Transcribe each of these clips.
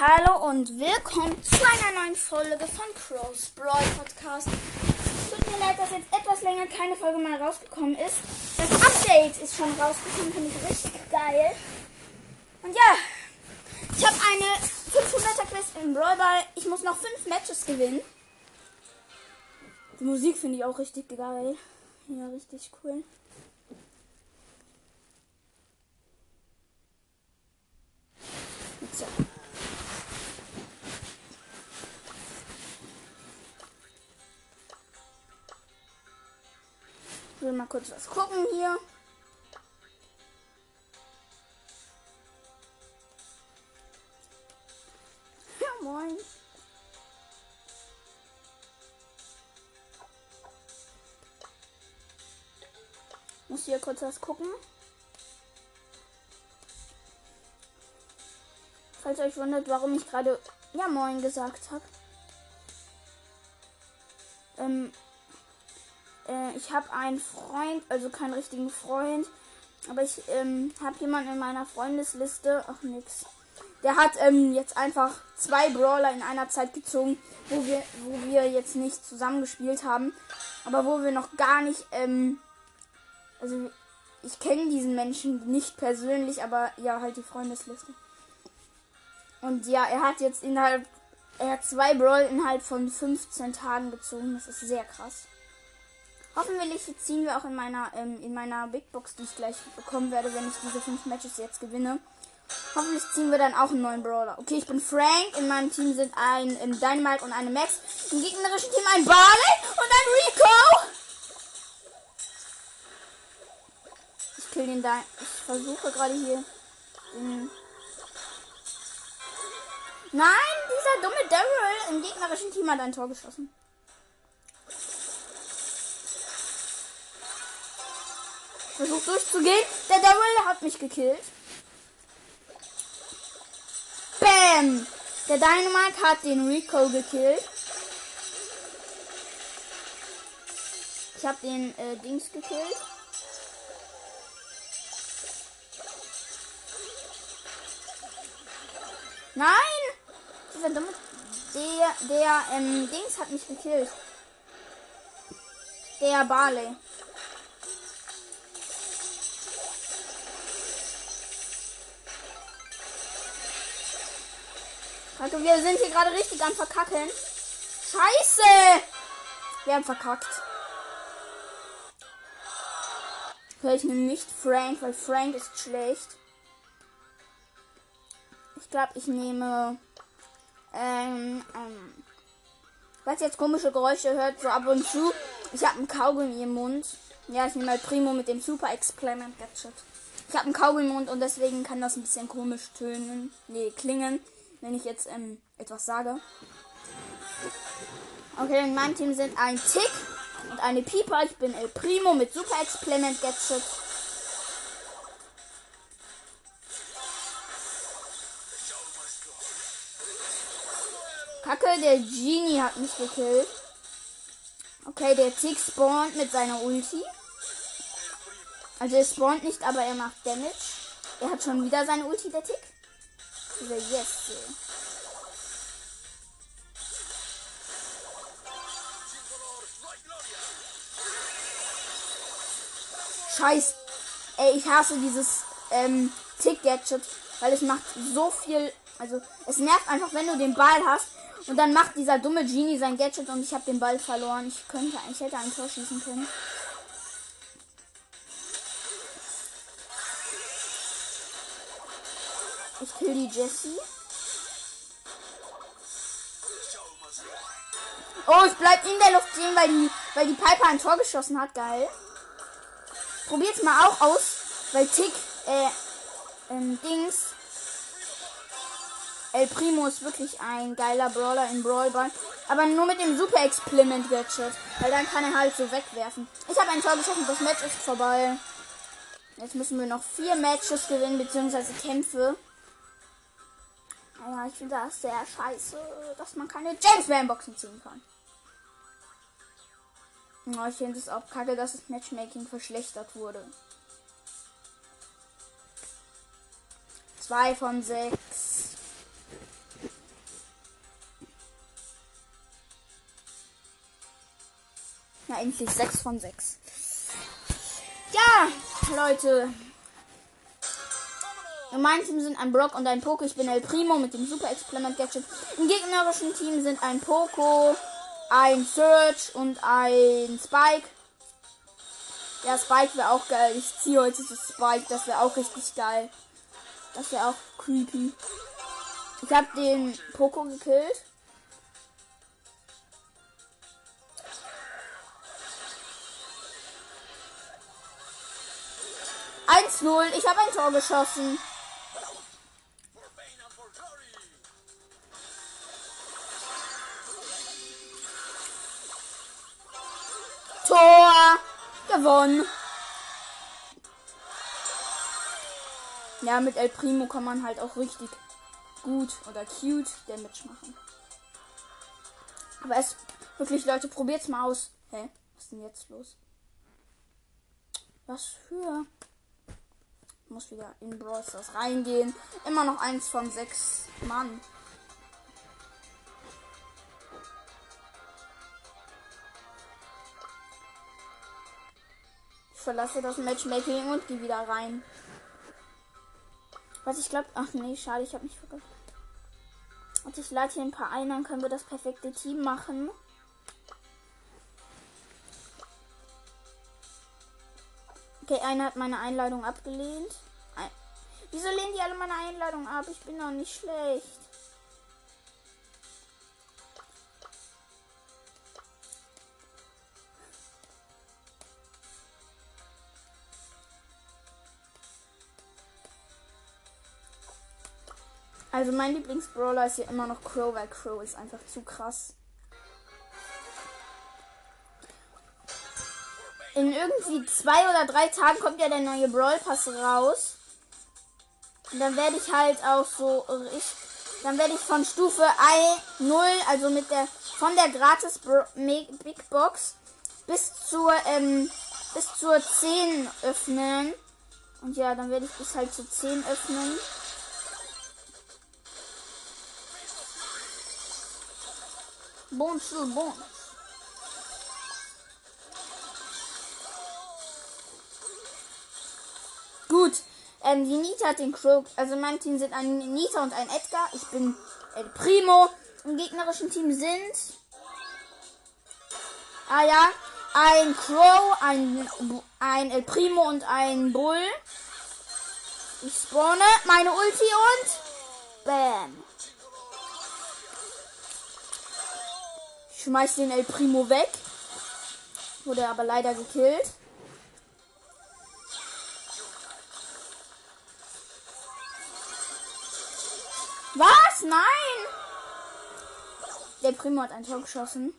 Hallo und willkommen zu einer neuen Folge von Crow's Brawl Podcast. Tut mir leid, dass jetzt etwas länger keine Folge mehr rausgekommen ist. Das Update ist schon rausgekommen, finde ich richtig geil. Und ja, ich habe eine 500er Quest im Brawl Ball. Ich muss noch 5 Matches gewinnen. Die Musik finde ich auch richtig geil. Ja, richtig cool. So. Ich will mal kurz was gucken hier. Ja, moin. Muss hier kurz was gucken. Falls euch wundert, warum ich gerade ja moin gesagt habe. Ähm, ich habe einen Freund, also keinen richtigen Freund, aber ich ähm, habe jemanden in meiner Freundesliste, ach nix. Der hat ähm, jetzt einfach zwei Brawler in einer Zeit gezogen, wo wir, wo wir jetzt nicht zusammengespielt haben, aber wo wir noch gar nicht, ähm, also ich kenne diesen Menschen nicht persönlich, aber ja, halt die Freundesliste. Und ja, er hat jetzt innerhalb, er hat zwei Brawl innerhalb von 15 Tagen gezogen. Das ist sehr krass. Hoffentlich ziehen wir auch in meiner, ähm, in meiner Big Box, die ich gleich bekommen werde, wenn ich diese fünf Matches jetzt gewinne. Hoffentlich ziehen wir dann auch einen neuen Brawler. Okay, ich bin Frank. In meinem Team sind ein ähm, Dynamite und eine Max. Im gegnerischen Team ein Barley und ein Rico. Ich kill den da. Ich versuche gerade hier den Nein, dieser dumme Daryl im gegnerischen Team hat ein Tor geschossen. Versucht durchzugehen. Der Daryl hat mich gekillt. Bam! Der Dynamite hat den Rico gekillt. Ich habe den äh, Dings gekillt. Nein! Der, der, ähm, Dings hat mich gekillt. Der Barley. Kacke, wir sind hier gerade richtig am Verkacken. Scheiße! Wir haben verkackt. Hör ich nehme nicht Frank, weil Frank ist schlecht. Ich glaube, ich nehme. Ähm, ähm. Was jetzt komische Geräusche hört, so ab und zu. Ich habe einen Kaugummi im Mund. Ja, ich nehme mal Primo mit dem Super Experiment Gadget. Ich habe einen Kaugummi im Mund und deswegen kann das ein bisschen komisch tönen. Nee, klingen, wenn ich jetzt ähm, etwas sage. Okay, in meinem Team sind ein Tick und eine Pieper. Ich bin El Primo mit Super Experiment Gadget. Kacke, der Genie hat mich gekillt. Okay, der Tick spawnt mit seiner Ulti. Also er spawnt nicht, aber er macht Damage. Er hat schon wieder seine Ulti, der Tick. Dieser Yes. Scheiß. Ey, ich hasse dieses ähm, Tick-Gadget, weil es macht so viel. Also es nervt einfach, wenn du den Ball hast und dann macht dieser dumme Genie sein Gadget und ich habe den Ball verloren. Ich könnte, ich hätte ein Tor schießen können. Ich kill die Jessie. Oh, ich bleib in der Luft stehen, weil die, weil die Piper ein Tor geschossen hat. Geil. Probiert's mal auch aus, weil Tick, äh, ähm, Dings, El Primo ist wirklich ein geiler Brawler in Brawl Ball. Aber nur mit dem Super Experiment Gadget. Weil dann kann er halt so wegwerfen. Ich habe ein Tor geschossen, das Match ist vorbei. Jetzt müssen wir noch vier Matches gewinnen, beziehungsweise Kämpfe. Naja, ich finde das sehr scheiße, dass man keine James Van Boxen ziehen kann. Ja, ich finde es auch kacke, dass das Matchmaking verschlechtert wurde. 2 von 6. Na, endlich 6 von 6. Ja, Leute, in meinem Team sind ein Brock und ein Poco. Ich bin El Primo mit dem Super Experiment Gadget. Im gegnerischen Team sind ein Poco, ein Search und ein Spike. Ja, Spike wäre auch geil. Ich ziehe heute das Spike. Das wäre auch richtig geil. Das wäre auch creepy. Ich habe den Poco gekillt. Null. Ich habe ein Tor geschossen. Tor gewonnen. Ja, mit El Primo kann man halt auch richtig gut oder cute Damage machen. Aber es wirklich, Leute, probiert's mal aus. Hä? Was ist denn jetzt los? Was für? Ich muss wieder in Brawl Stars reingehen. Immer noch eins von sechs Mann. Verlasse das Matchmaking und gehe wieder rein. Was ich glaube. Ach nee, schade, ich habe mich vergessen. Und ich lade hier ein paar ein, dann können wir das perfekte Team machen. Okay, einer hat meine Einladung abgelehnt. Ein Wieso lehnen die alle meine Einladung ab? Ich bin doch nicht schlecht. Also mein Lieblingsbrawler ist hier immer noch Crow, weil Crow ist einfach zu krass. In irgendwie zwei oder drei Tagen kommt ja der neue Brawl Pass raus. Und dann werde ich halt auch so ich, dann werde ich von Stufe 0, also mit der von der gratis Big Box bis zur ähm, bis zur 10 öffnen. Und ja, dann werde ich bis halt zu 10 öffnen. Bonjour, bon. Gut. Ähm, die Nita hat den Crow. Also in meinem Team sind ein Nita und ein Edgar. Ich bin El Primo. Im gegnerischen Team sind. Ah ja. Ein Crow, ein, ein El Primo und ein Bull. Ich spawne meine Ulti und. Bam. Schmeißt den El Primo weg. Wurde aber leider gekillt. Was? Nein! Der Primo hat ein Tor geschossen.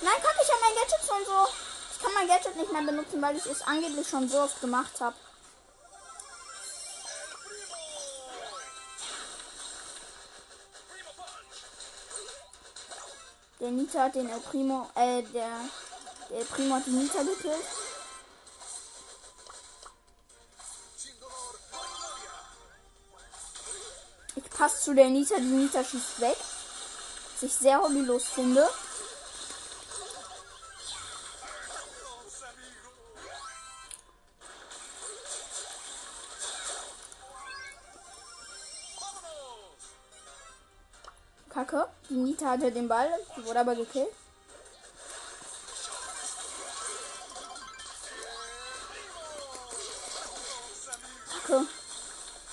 Nein, kann ich ja mein Gadget schon so. Ich kann mein Gadget nicht mehr benutzen, weil ich es angeblich schon so oft gemacht habe. Der Nita hat den El Primo, äh, der, der Primo hat die Nita gekillt. Ich passe zu der Nita, die Nita schießt weg. Was ich sehr hobbylos finde. Die Nita hatte den Ball, wurde aber gekillt. Kacke.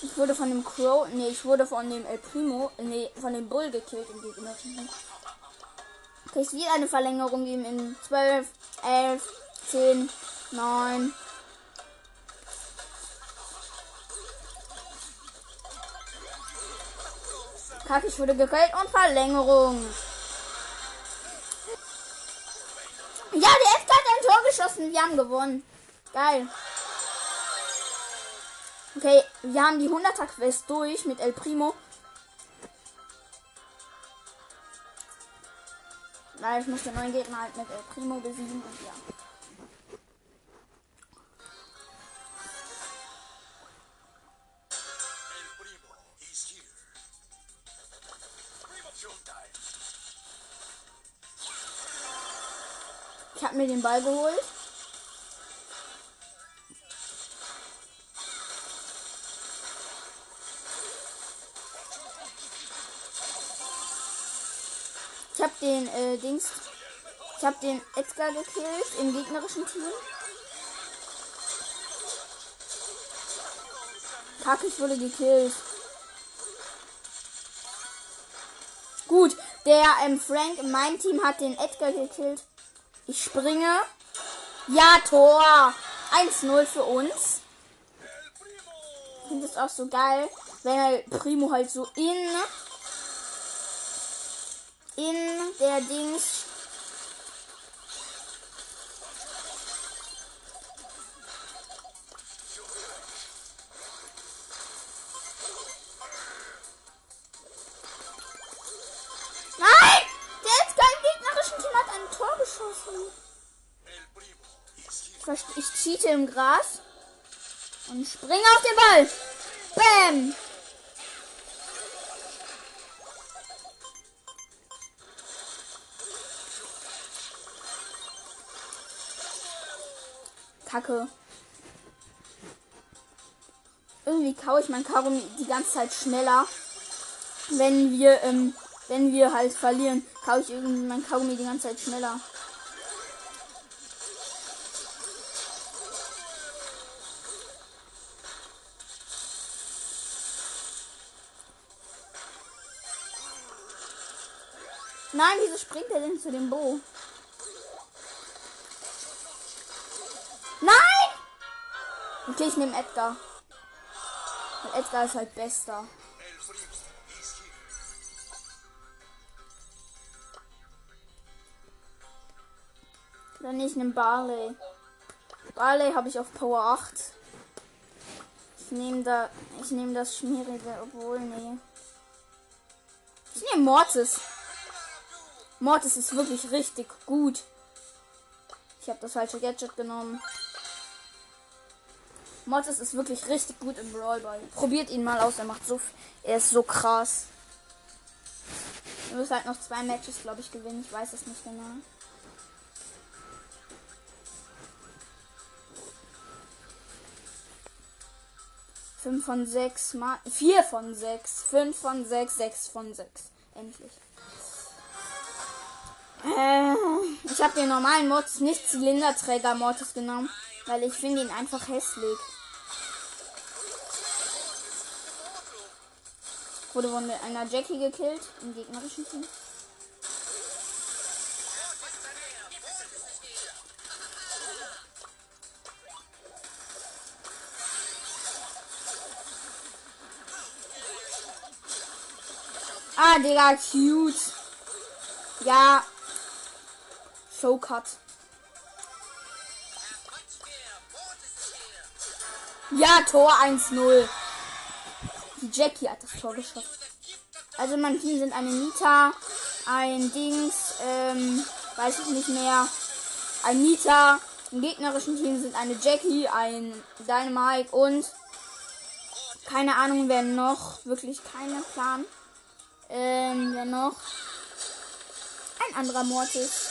Ich wurde von dem Crow, nee, ich wurde von dem El Primo, nee, von dem Bull gekillt im gegnerischen. Okay, es wird eine Verlängerung geben in 12, 11, 10, 9, Kack, ich wurde gekillt und Verlängerung. Ja, der F hat ein Tor geschossen. Wir haben gewonnen. Geil. Okay, wir haben die 100er Quest durch mit El Primo. Weil ich muss den neuen Gegner halt mit El Primo besiegen und ja. Ball geholt. Ich habe den äh, Dings. Ich habe den Edgar gekillt im gegnerischen Team. Kacke, ich wurde gekillt. Gut, der ähm, Frank in meinem Team hat den Edgar gekillt. Ich springe. Ja, Tor. 1-0 für uns. Ich finde es auch so geil, wenn er Primo halt so in in der Dings Gras und springe auf den Ball. Bam! Kacke. Irgendwie kaue ich mein Kaugummi die ganze Zeit schneller. Wenn wir, ähm, wenn wir halt verlieren, kaue ich irgendwie mein Kaugummi die ganze Zeit schneller. Nein, wieso springt er denn zu dem Bo? Nein! Okay, ich nehme Edgar. Weil Edgar ist halt bester. Dann ich nehme Barley. Barley habe ich auf Power 8. Ich nehme da. Ich nehme das Schmierige, obwohl, nee. Ich nehme Mortis. Mortis ist wirklich richtig gut. Ich habe das falsche Gadget genommen. Mortis ist wirklich richtig gut im Brawl. Probiert ihn mal aus, er macht so er ist so krass. Wir müssen halt noch zwei Matches, glaube ich, gewinnen. Ich weiß es nicht genau. Fünf von sechs mal. Vier von sechs. Fünf von sechs. Sechs von sechs. Endlich. Äh, ich habe den normalen Mods nicht Zylinderträger Mortis genommen, weil ich finde ihn einfach hässlich. Wurde von einer Jackie gekillt im gegnerischen Team. Ah, Digga, cute. Ja. Showcut. Ja, Tor 1-0. Die Jackie hat das Tor geschossen. Also in Team sind eine Nita, ein Dings, ähm, weiß ich nicht mehr, ein Nita. Im gegnerischen Team sind eine Jackie, ein Dynamite und keine Ahnung, wer noch. Wirklich keiner Plan. Ähm, wer noch? Ein anderer Mortis.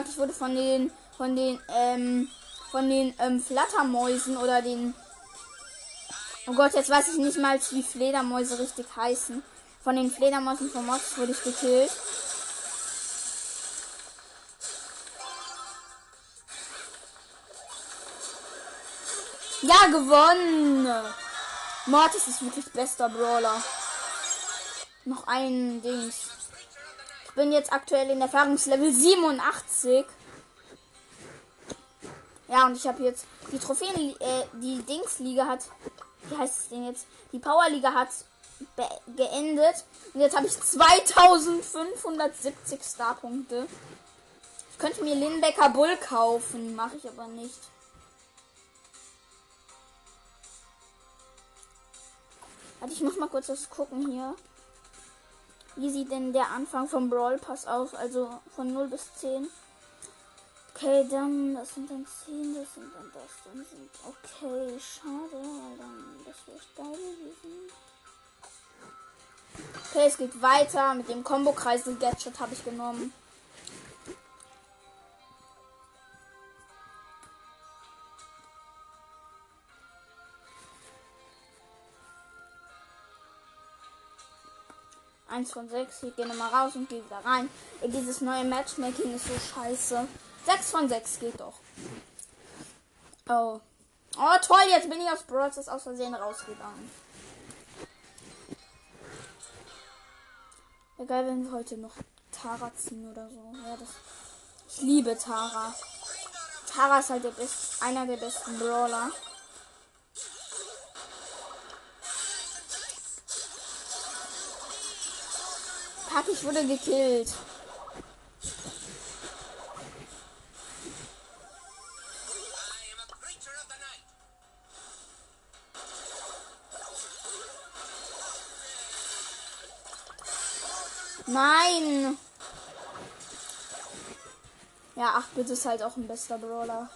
Ich wurde von den, von den, ähm, von den, ähm, Flattermäusen oder den, oh Gott, jetzt weiß ich nicht mal, wie Fledermäuse richtig heißen. Von den Fledermäusen von Mods wurde ich gekillt. Ja, gewonnen! Mortis ist wirklich bester Brawler. Noch ein Dings. Bin jetzt aktuell in Erfahrungslevel 87. Ja, und ich habe jetzt die Trophäen, äh, die Dingsliga hat, wie heißt das Ding jetzt? Die Powerliga hat geendet. Und jetzt habe ich 2570 Starpunkte. Ich könnte mir Lindbecker Bull kaufen, mache ich aber nicht. Warte, ich muss mal kurz was gucken hier. Wie sieht denn der Anfang vom Brawl Pass aus? Also von 0 bis 10. Okay, dann, das sind dann 10, das sind dann das, dann sind. Okay, schade, weil dann, das wäre geil gewesen. Okay, es geht weiter. Mit dem Combo-Kreisel-Gadget habe ich genommen. Eins von sechs. Ich gehe nochmal raus und gehe wieder rein. Dieses neue Matchmaking ist so scheiße. Sechs von sechs geht doch. Oh. Oh, toll, jetzt bin ich aus Brawl aus Versehen rausgegangen. Egal, wenn wir heute noch Tara ziehen oder so. Ja, das. Ich liebe Tara. Tara ist halt der best, einer der besten Brawler. Pack, ich wurde gekillt. Nein! Ja, 8 Bit ist halt auch ein bester Brawler.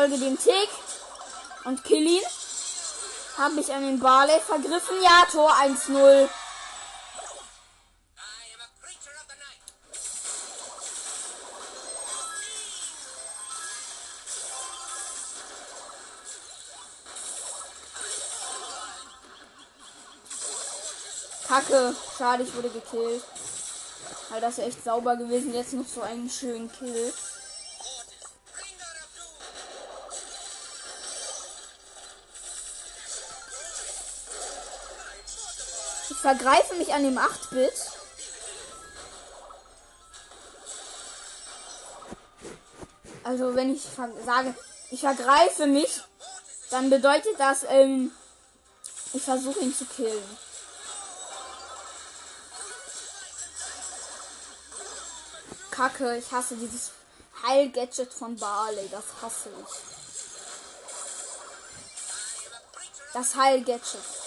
Folge dem Tick und kill ihn. Hab mich an den Barley vergriffen. Ja, Tor 1-0. I am a creature of the night. Kacke. Schade, ich wurde gekillt. Weil das ist echt sauber gewesen. Jetzt noch so einen schönen Kill. Vergreife mich an dem 8-Bit. Also wenn ich sage, ich vergreife mich, dann bedeutet das, ähm, ich versuche ihn zu killen. Kacke, ich hasse dieses Heil-Gadget von Barley, das hasse ich. Das Heil-Gadget.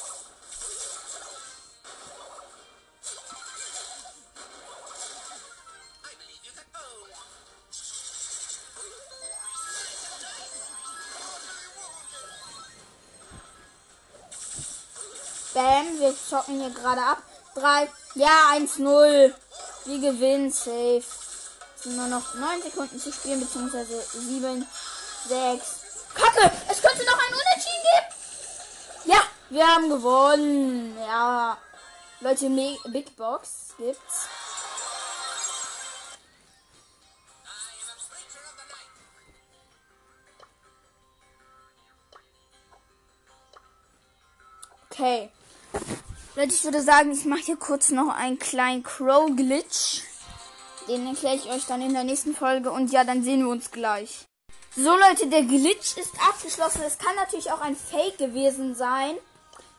Zocken hier gerade ab. 3, ja, 1-0. Wir gewinnen safe. Es sind nur noch 9 Sekunden zu spielen, beziehungsweise 7, 6. Kacke, es könnte noch ein Unentschieden geben. Ja, wir haben gewonnen. Ja. Leute, Me Big Box gibt's. Okay. Leute, ich würde sagen, ich mache hier kurz noch einen kleinen Crow-Glitch. Den erkläre ich euch dann in der nächsten Folge. Und ja, dann sehen wir uns gleich. So, Leute, der Glitch ist abgeschlossen. Es kann natürlich auch ein Fake gewesen sein.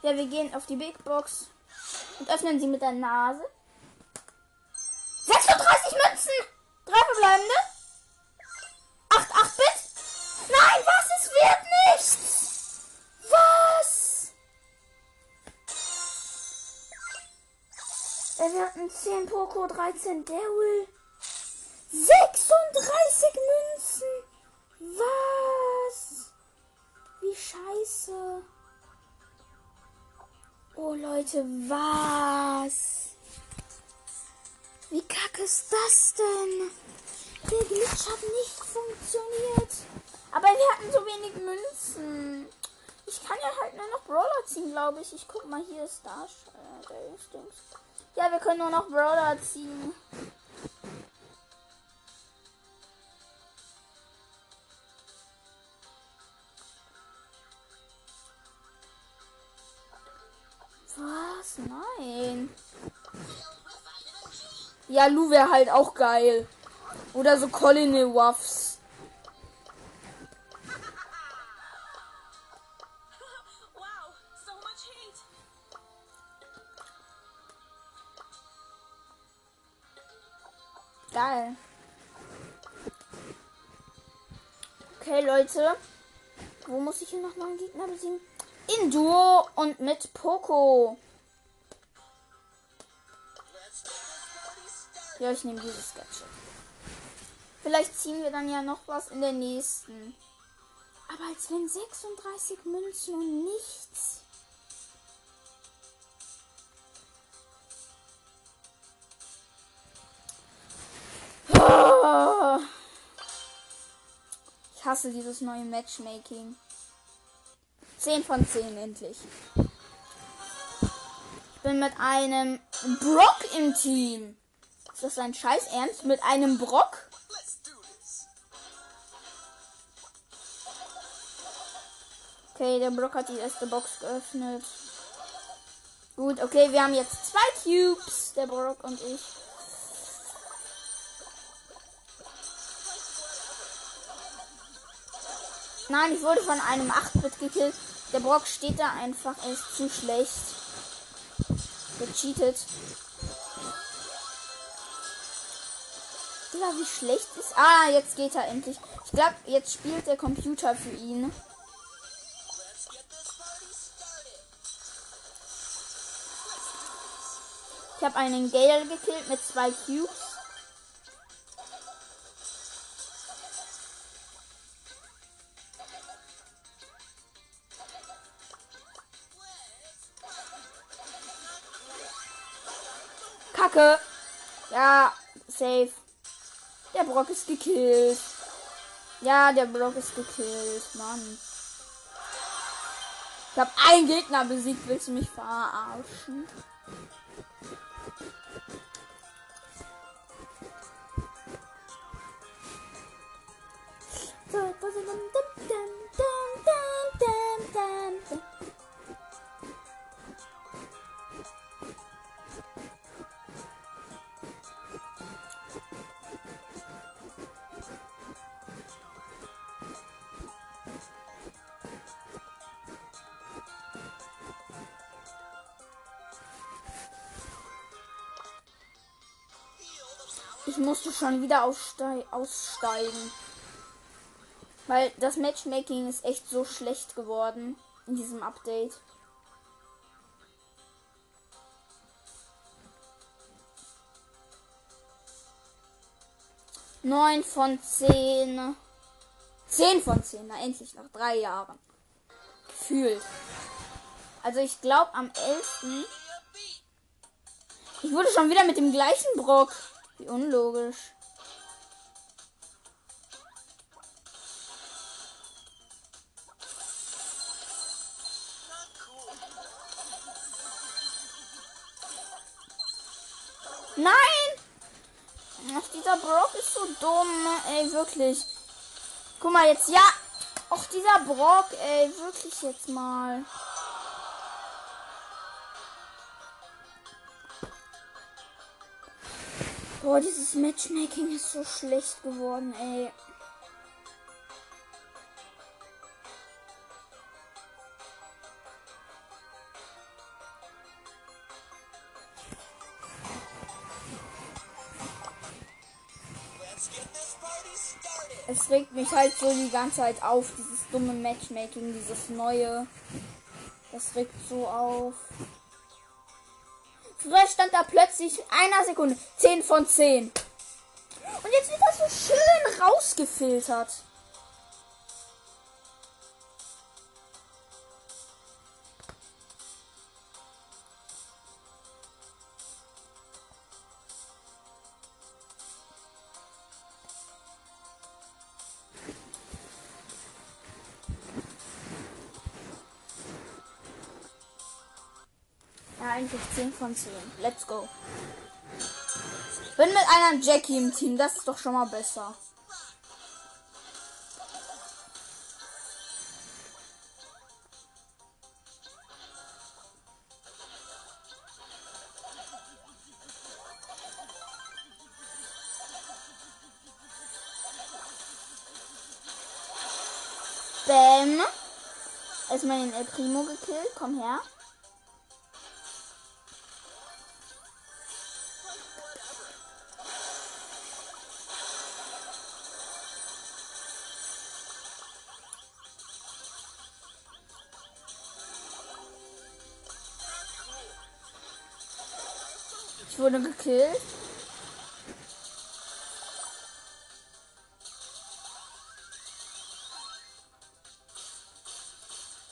Ja, wir gehen auf die Big Box und öffnen sie mit der Nase. 36 Münzen! Drei verbleibende. 8, 8 Bit. Nein, was? Es wird nichts! Wir hatten 10 Poco, 13 Daryl. 36 Münzen. Was? Wie scheiße. Oh Leute, was? Wie kacke ist das denn? Der Glitch hat nicht funktioniert. Aber wir hatten so wenig Münzen. Ich kann ja halt nur noch Brawler ziehen, glaube ich. Ich guck mal, hier ist Star. Ja, wir können nur noch Brawler ziehen. Was? Nein. Ja, Lu wäre halt auch geil. Oder so Colonel Ruffs. Leute. Wo muss ich hier nochmal einen Gegner besiegen? In Duo und mit Poco. Ja, ich nehme dieses Gadget. Vielleicht ziehen wir dann ja noch was in der nächsten. Aber als wenn 36 Münzen und nichts. Hasse dieses neue Matchmaking. 10 von 10 endlich. Ich bin mit einem Brock im Team. Ist das ein Scheiß Ernst? Mit einem Brock? Okay, der Brock hat die erste Box geöffnet. Gut, okay, wir haben jetzt zwei Cubes, der Brock und ich. Nein, ich wurde von einem 8-Bit gekillt. Der Brock steht da einfach, er ist zu schlecht. Gecheatet. Digga, wie schlecht ist. Ah, jetzt geht er endlich. Ich glaube, jetzt spielt der Computer für ihn. Ich habe einen Gale gekillt mit zwei Cubes. Kacke. Ja, safe. Der Brock ist gekillt. Ja, der Brock ist gekillt. Mann. Ich habe einen Gegner besiegt. Willst du mich verarschen? Ich musste schon wieder ausstei aussteigen. Weil das Matchmaking ist echt so schlecht geworden in diesem Update. Neun von zehn. Zehn von zehn, na endlich nach drei Jahren. Gefühlt. Also ich glaube am 11. Ich wurde schon wieder mit dem gleichen Brock. Wie unlogisch. Nein! Ach, dieser Brock ist so dumm, ey, wirklich. Guck mal jetzt, ja. Ach, dieser Brock, ey, wirklich jetzt mal. Boah, dieses Matchmaking ist so schlecht geworden, ey. Es regt mich halt so die ganze Zeit auf, dieses dumme Matchmaking, dieses neue. Das regt so auf. Früher stand da plötzlich einer Sekunde 10 von 10. Und jetzt wird das so schön rausgefiltert. Eigentlich 10 von 10. Let's go. Bin mit einer Jackie im Team, das ist doch schon mal besser. Bam. Erstmal den El Primo gekillt. Komm her. wurde gekillt.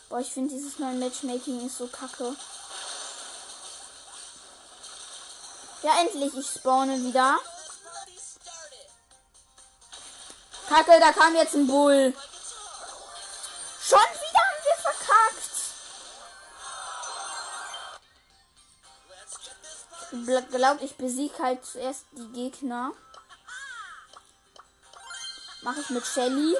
Boah, ich finde dieses neue Matchmaking ist so kacke. Ja, endlich, ich spawne wieder. Kacke, da kam jetzt ein Bull. Glaube, ich besiege halt zuerst die Gegner. Mache ich mit Shelly.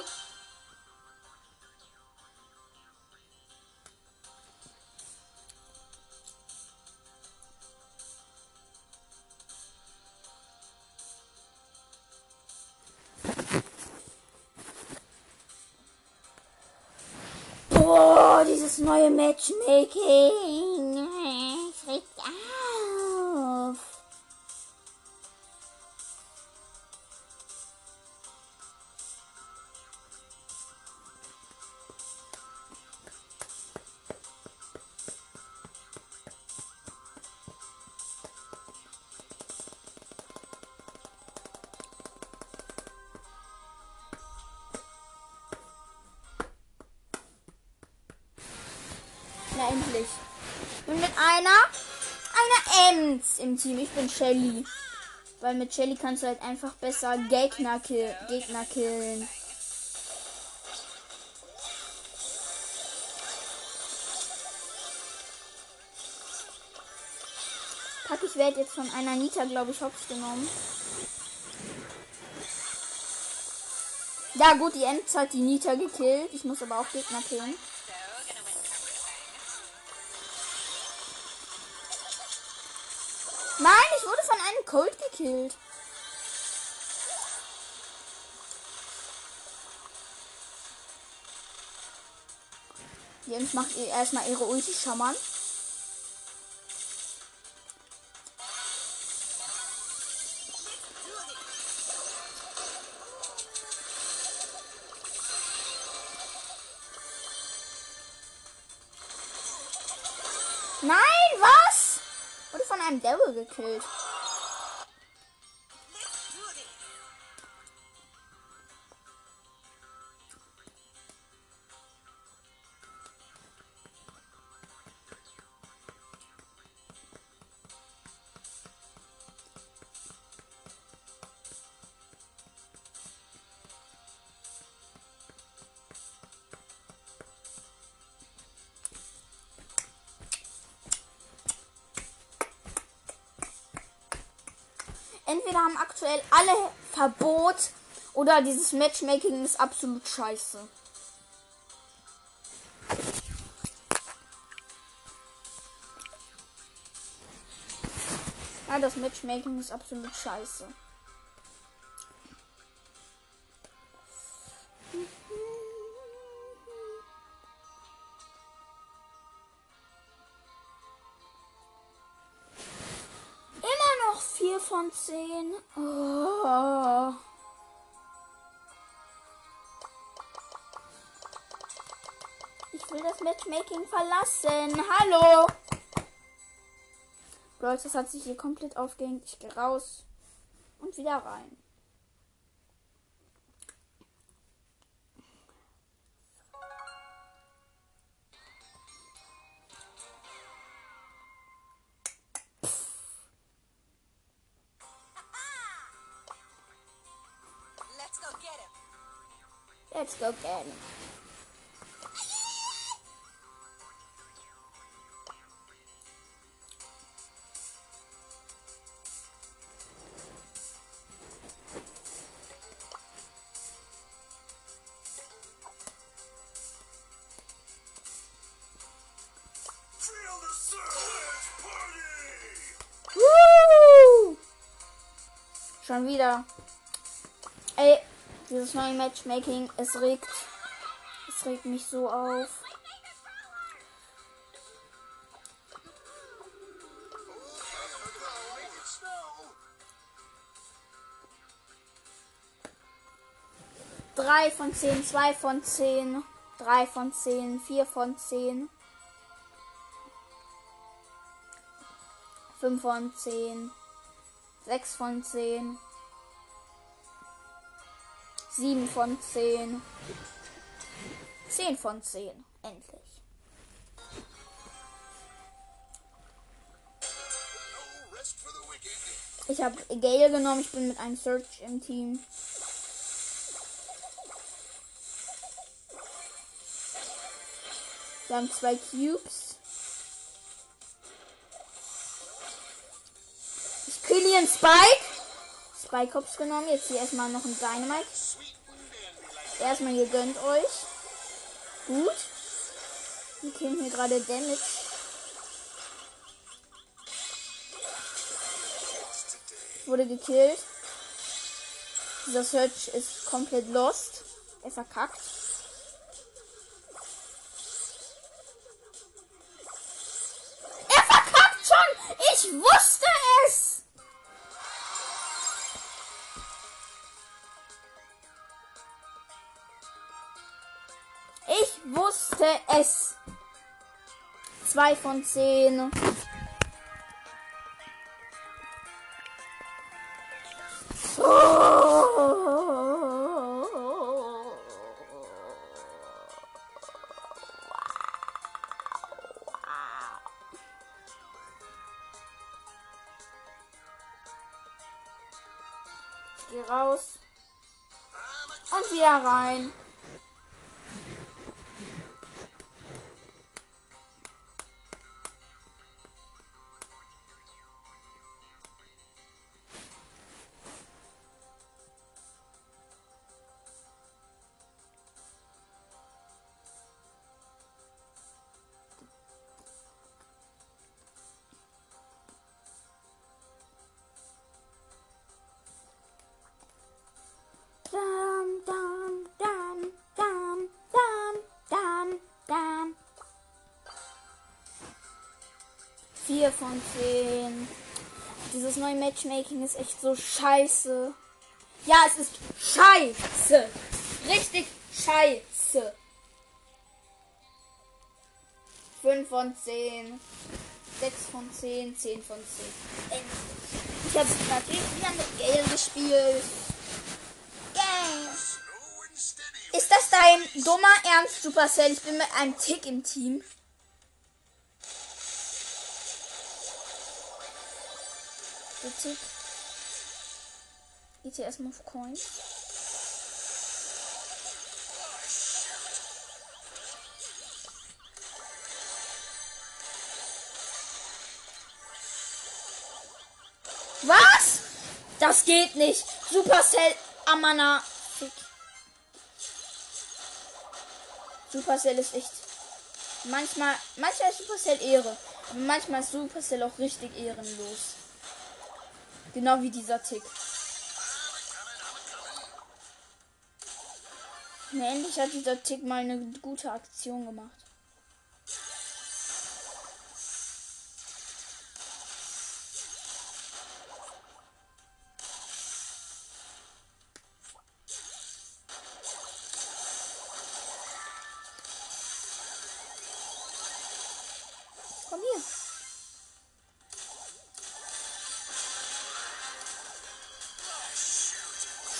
Na endlich. Ich bin mit einer, einer Ems im Team. Ich bin Shelly. Weil mit Shelly kannst du halt einfach besser Gegner, kill, Gegner killen. Pack, ich werde jetzt von einer Nita, glaube ich, hops genommen. Ja gut, die Ems hat die Nita gekillt. Ich muss aber auch Gegner killen. Gekillt. Jens macht ihr erstmal ihre Ulti schammern. Nein, was? Wurde von einem Daryl gekillt. Haben aktuell alle Verbot oder dieses Matchmaking ist absolut scheiße. Ja, das Matchmaking ist absolut scheiße. Matchmaking verlassen. Hallo. Leute, das hat sich hier komplett aufgehängt. Ich gehe raus und wieder rein. Let's go get him. Wieder. Ey, dieses neue Matchmaking, es regt. Es regt mich so auf. Drei von zehn, zwei von zehn, drei von zehn, vier von zehn. Fünf von zehn, sechs von zehn, 7 von 10. 10 von 10. Endlich. Ich habe Gale genommen. Ich bin mit einem Search im Team. Wir haben zwei Cubes. Ich kill ihren Spike. Spike Hops genommen. Jetzt hier erstmal noch ein Dynamite. Erstmal gegönnt euch. Gut. Wir killen hier gerade Damage. Wurde gekillt. Dieser Search ist komplett lost. Er verkackt. Er verkackt schon! Ich wusste es! Wusste es. Zwei von zehn. 4 von 10. Dieses neue Matchmaking ist echt so scheiße. Ja, es ist scheiße. Richtig scheiße. 5 von 10. 6 von 10. 10 von 10. Ich habe natürlich wieder mit Gale gespielt. Gale. Ist das dein dummer Ernst, Supercell? Ich bin mit einem Tick im Team. Hier erstmal auf Coins. Was? Das geht nicht. Supercell Amana. Supercell ist echt. Manchmal, manchmal ist Supercell Ehre. Manchmal ist Supercell auch richtig ehrenlos. Genau wie dieser Tick. Na, endlich hat dieser Tick mal eine gute Aktion gemacht.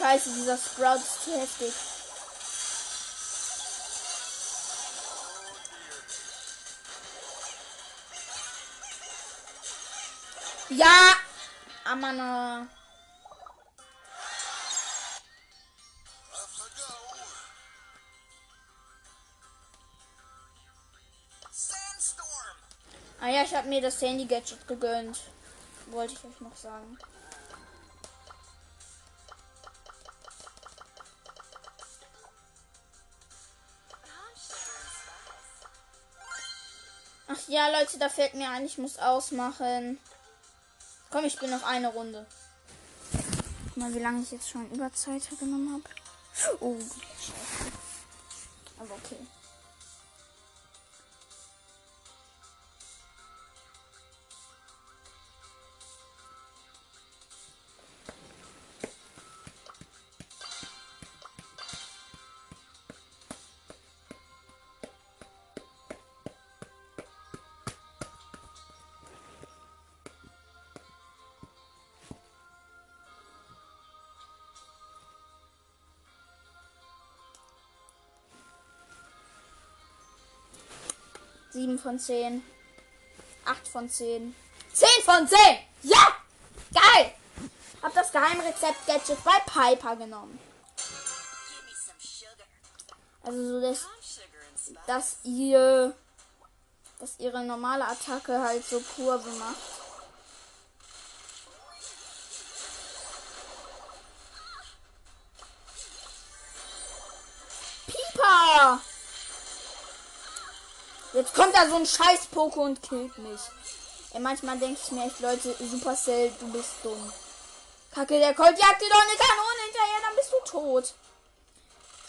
Scheiße, dieser Sprout ist zu heftig. Ja! Amana. Ah ja, ich habe mir das Handy-Gadget gegönnt. Wollte ich euch noch sagen. Ja, Leute, da fällt mir ein, ich muss ausmachen. Komm, ich bin noch eine Runde. Guck mal, wie lange ich jetzt schon Überzeit genommen habe. Oh, scheiße. Aber okay. Sieben von zehn. Acht von zehn. Zehn von zehn! Ja! Geil! Hab das Geheimrezept-Gadget bei Piper genommen. Also so, dass, dass ihr... Dass ihre normale Attacke halt so Kurve macht. Kommt da so ein scheiß Poko und killt mich. Ey, manchmal denke ich mir echt, Leute, Supercell, du bist dumm. Kacke, der Colt jagt dir doch eine Kanone hinterher, dann bist du tot.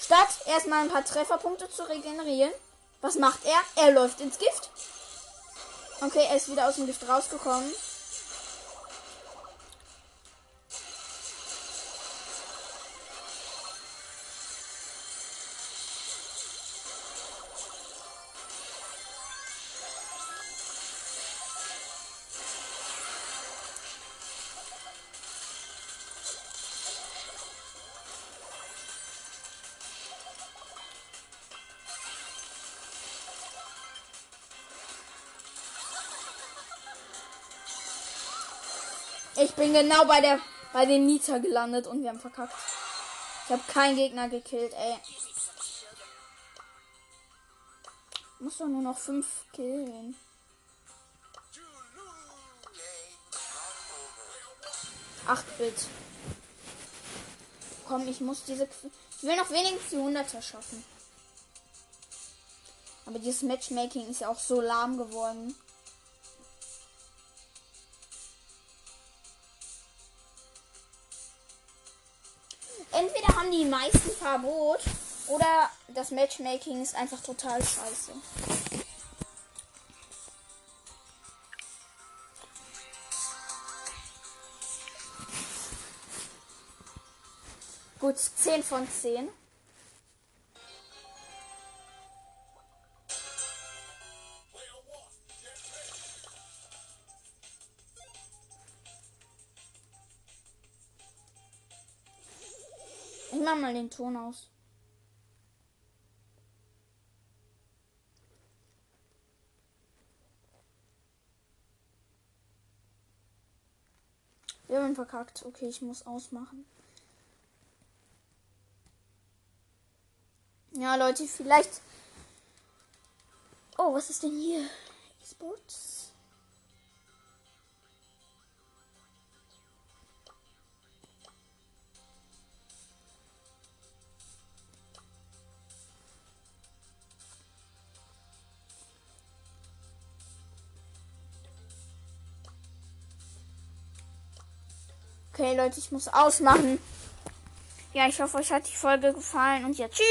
Statt erstmal ein paar Trefferpunkte zu regenerieren, was macht er? Er läuft ins Gift. Okay, er ist wieder aus dem Gift rausgekommen. Bin genau bei der bei den Nita gelandet und wir haben verkackt. Ich habe keinen Gegner gekillt, ey. Muss doch nur noch fünf killen. Acht Bit. Komm, ich muss diese. Ich will noch wenigstens die 100er schaffen. Aber dieses Matchmaking ist ja auch so lahm geworden. Meisten Verbot oder das Matchmaking ist einfach total scheiße. Gut, 10 von 10. mach mal den Ton aus. Wir haben verkackt. Okay, ich muss ausmachen. Ja, Leute, vielleicht. Oh, was ist denn hier? E-Sports? Okay, Leute, ich muss ausmachen. Ja, ich hoffe, euch hat die Folge gefallen und ja, tschüss.